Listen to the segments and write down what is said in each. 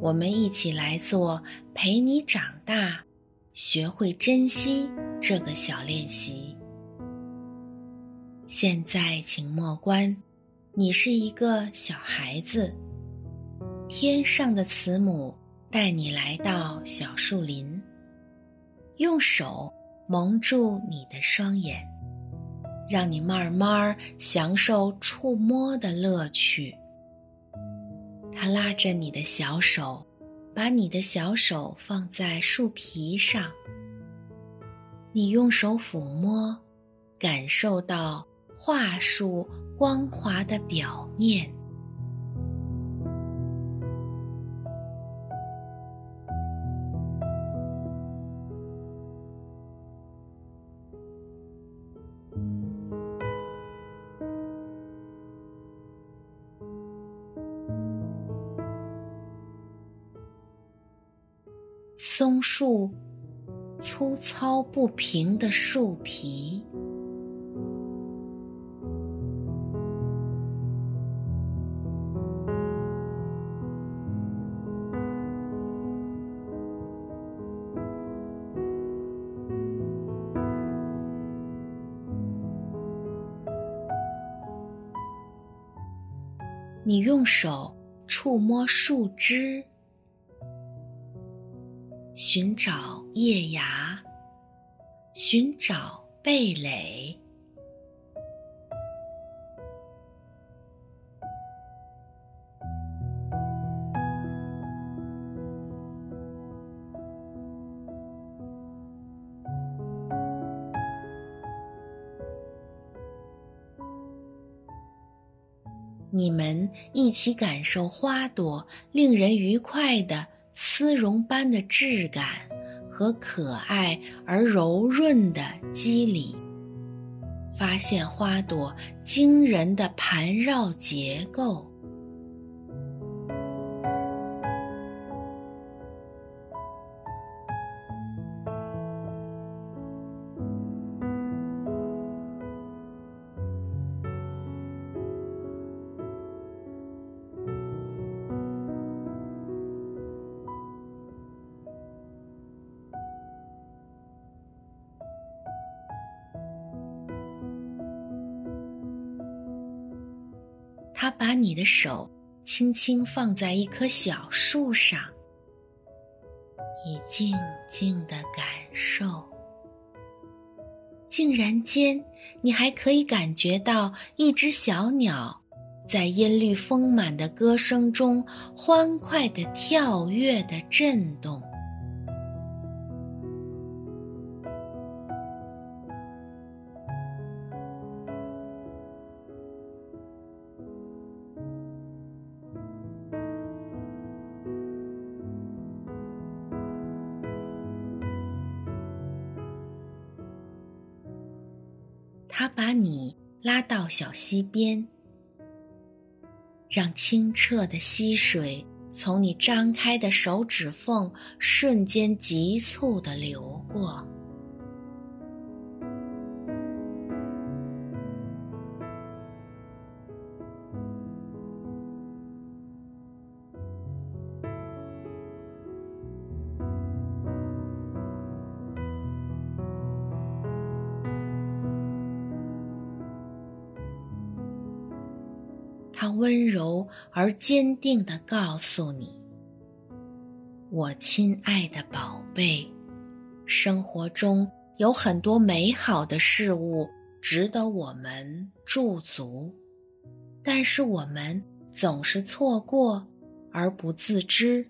我们一起来做陪你长大、学会珍惜这个小练习。现在，请默观，你是一个小孩子，天上的慈母带你来到小树林，用手蒙住你的双眼，让你慢慢享受触摸的乐趣。他拉着你的小手，把你的小手放在树皮上。你用手抚摸，感受到桦树光滑的表面。松树粗糙不平的树皮，你用手触摸树枝。寻找叶芽，寻找蓓蕾。你们一起感受花朵令人愉快的。丝绒般的质感和可爱而柔润的肌理，发现花朵惊人的盘绕结构。把你的手轻轻放在一棵小树上，你静静的感受。竟然间，你还可以感觉到一只小鸟在音律丰满的歌声中欢快的跳跃的震动。他把你拉到小溪边，让清澈的溪水从你张开的手指缝瞬间急促地流过。他温柔而坚定地告诉你：“我亲爱的宝贝，生活中有很多美好的事物值得我们驻足，但是我们总是错过而不自知。”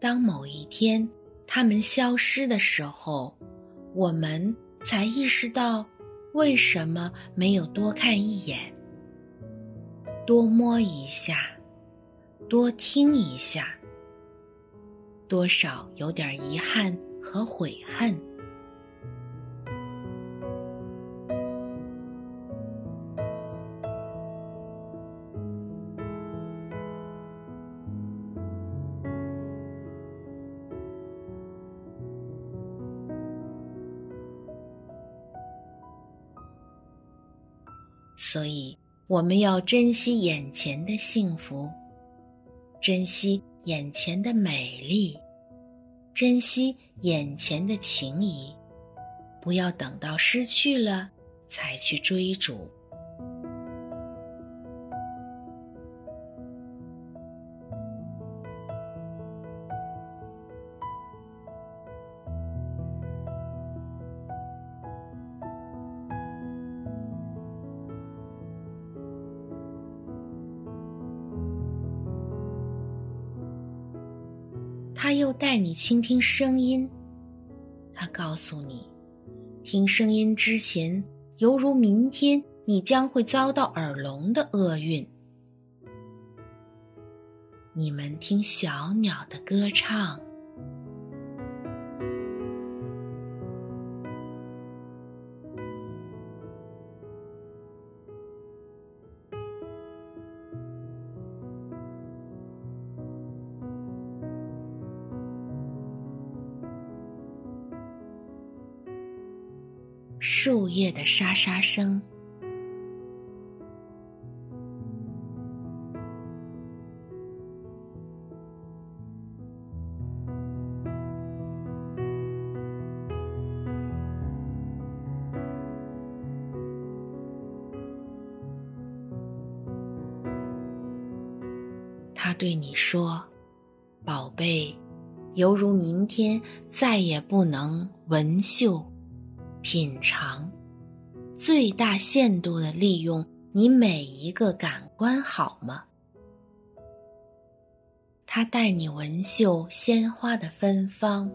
当某一天他们消失的时候，我们才意识到为什么没有多看一眼，多摸一下，多听一下，多少有点遗憾和悔恨。所以，我们要珍惜眼前的幸福，珍惜眼前的美丽，珍惜眼前的情谊，不要等到失去了才去追逐。他又带你倾听声音，他告诉你，听声音之前，犹如明天你将会遭到耳聋的厄运。你们听小鸟的歌唱。树叶的沙沙声，他对你说：“宝贝，犹如明天再也不能闻嗅。”品尝，最大限度的利用你每一个感官，好吗？他带你闻嗅鲜花的芬芳。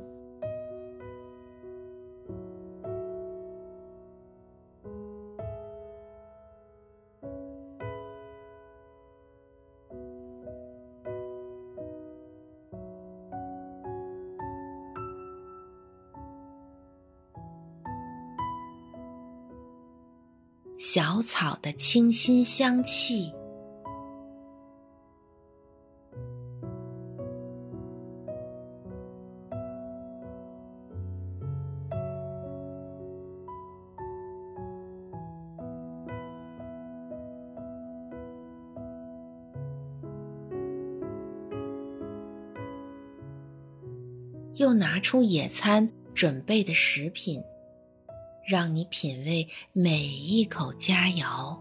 小草的清新香气，又拿出野餐准备的食品。让你品味每一口佳肴。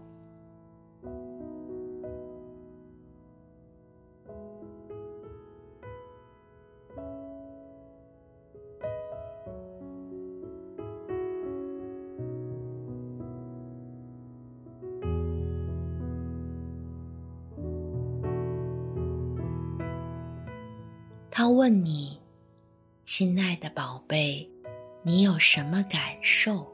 他问你：“亲爱的宝贝，你有什么感受？”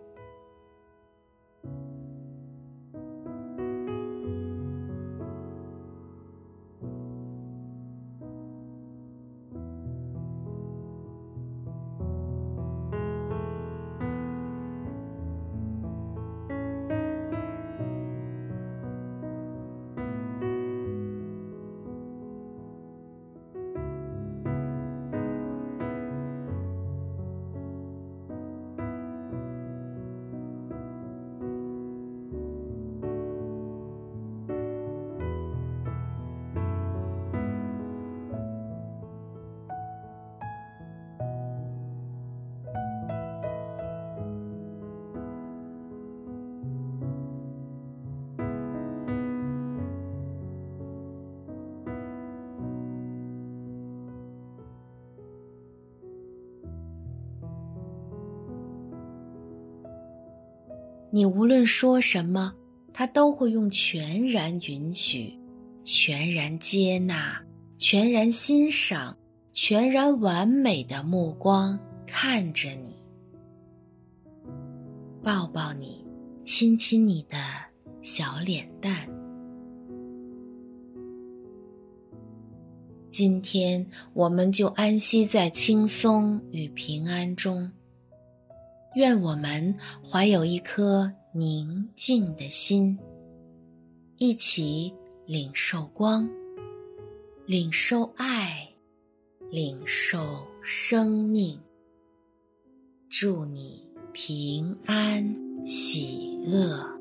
你无论说什么，他都会用全然允许、全然接纳、全然欣赏、全然完美的目光看着你，抱抱你，亲亲你的小脸蛋。今天我们就安息在轻松与平安中。愿我们怀有一颗宁静的心，一起领受光，领受爱，领受生命。祝你平安喜乐。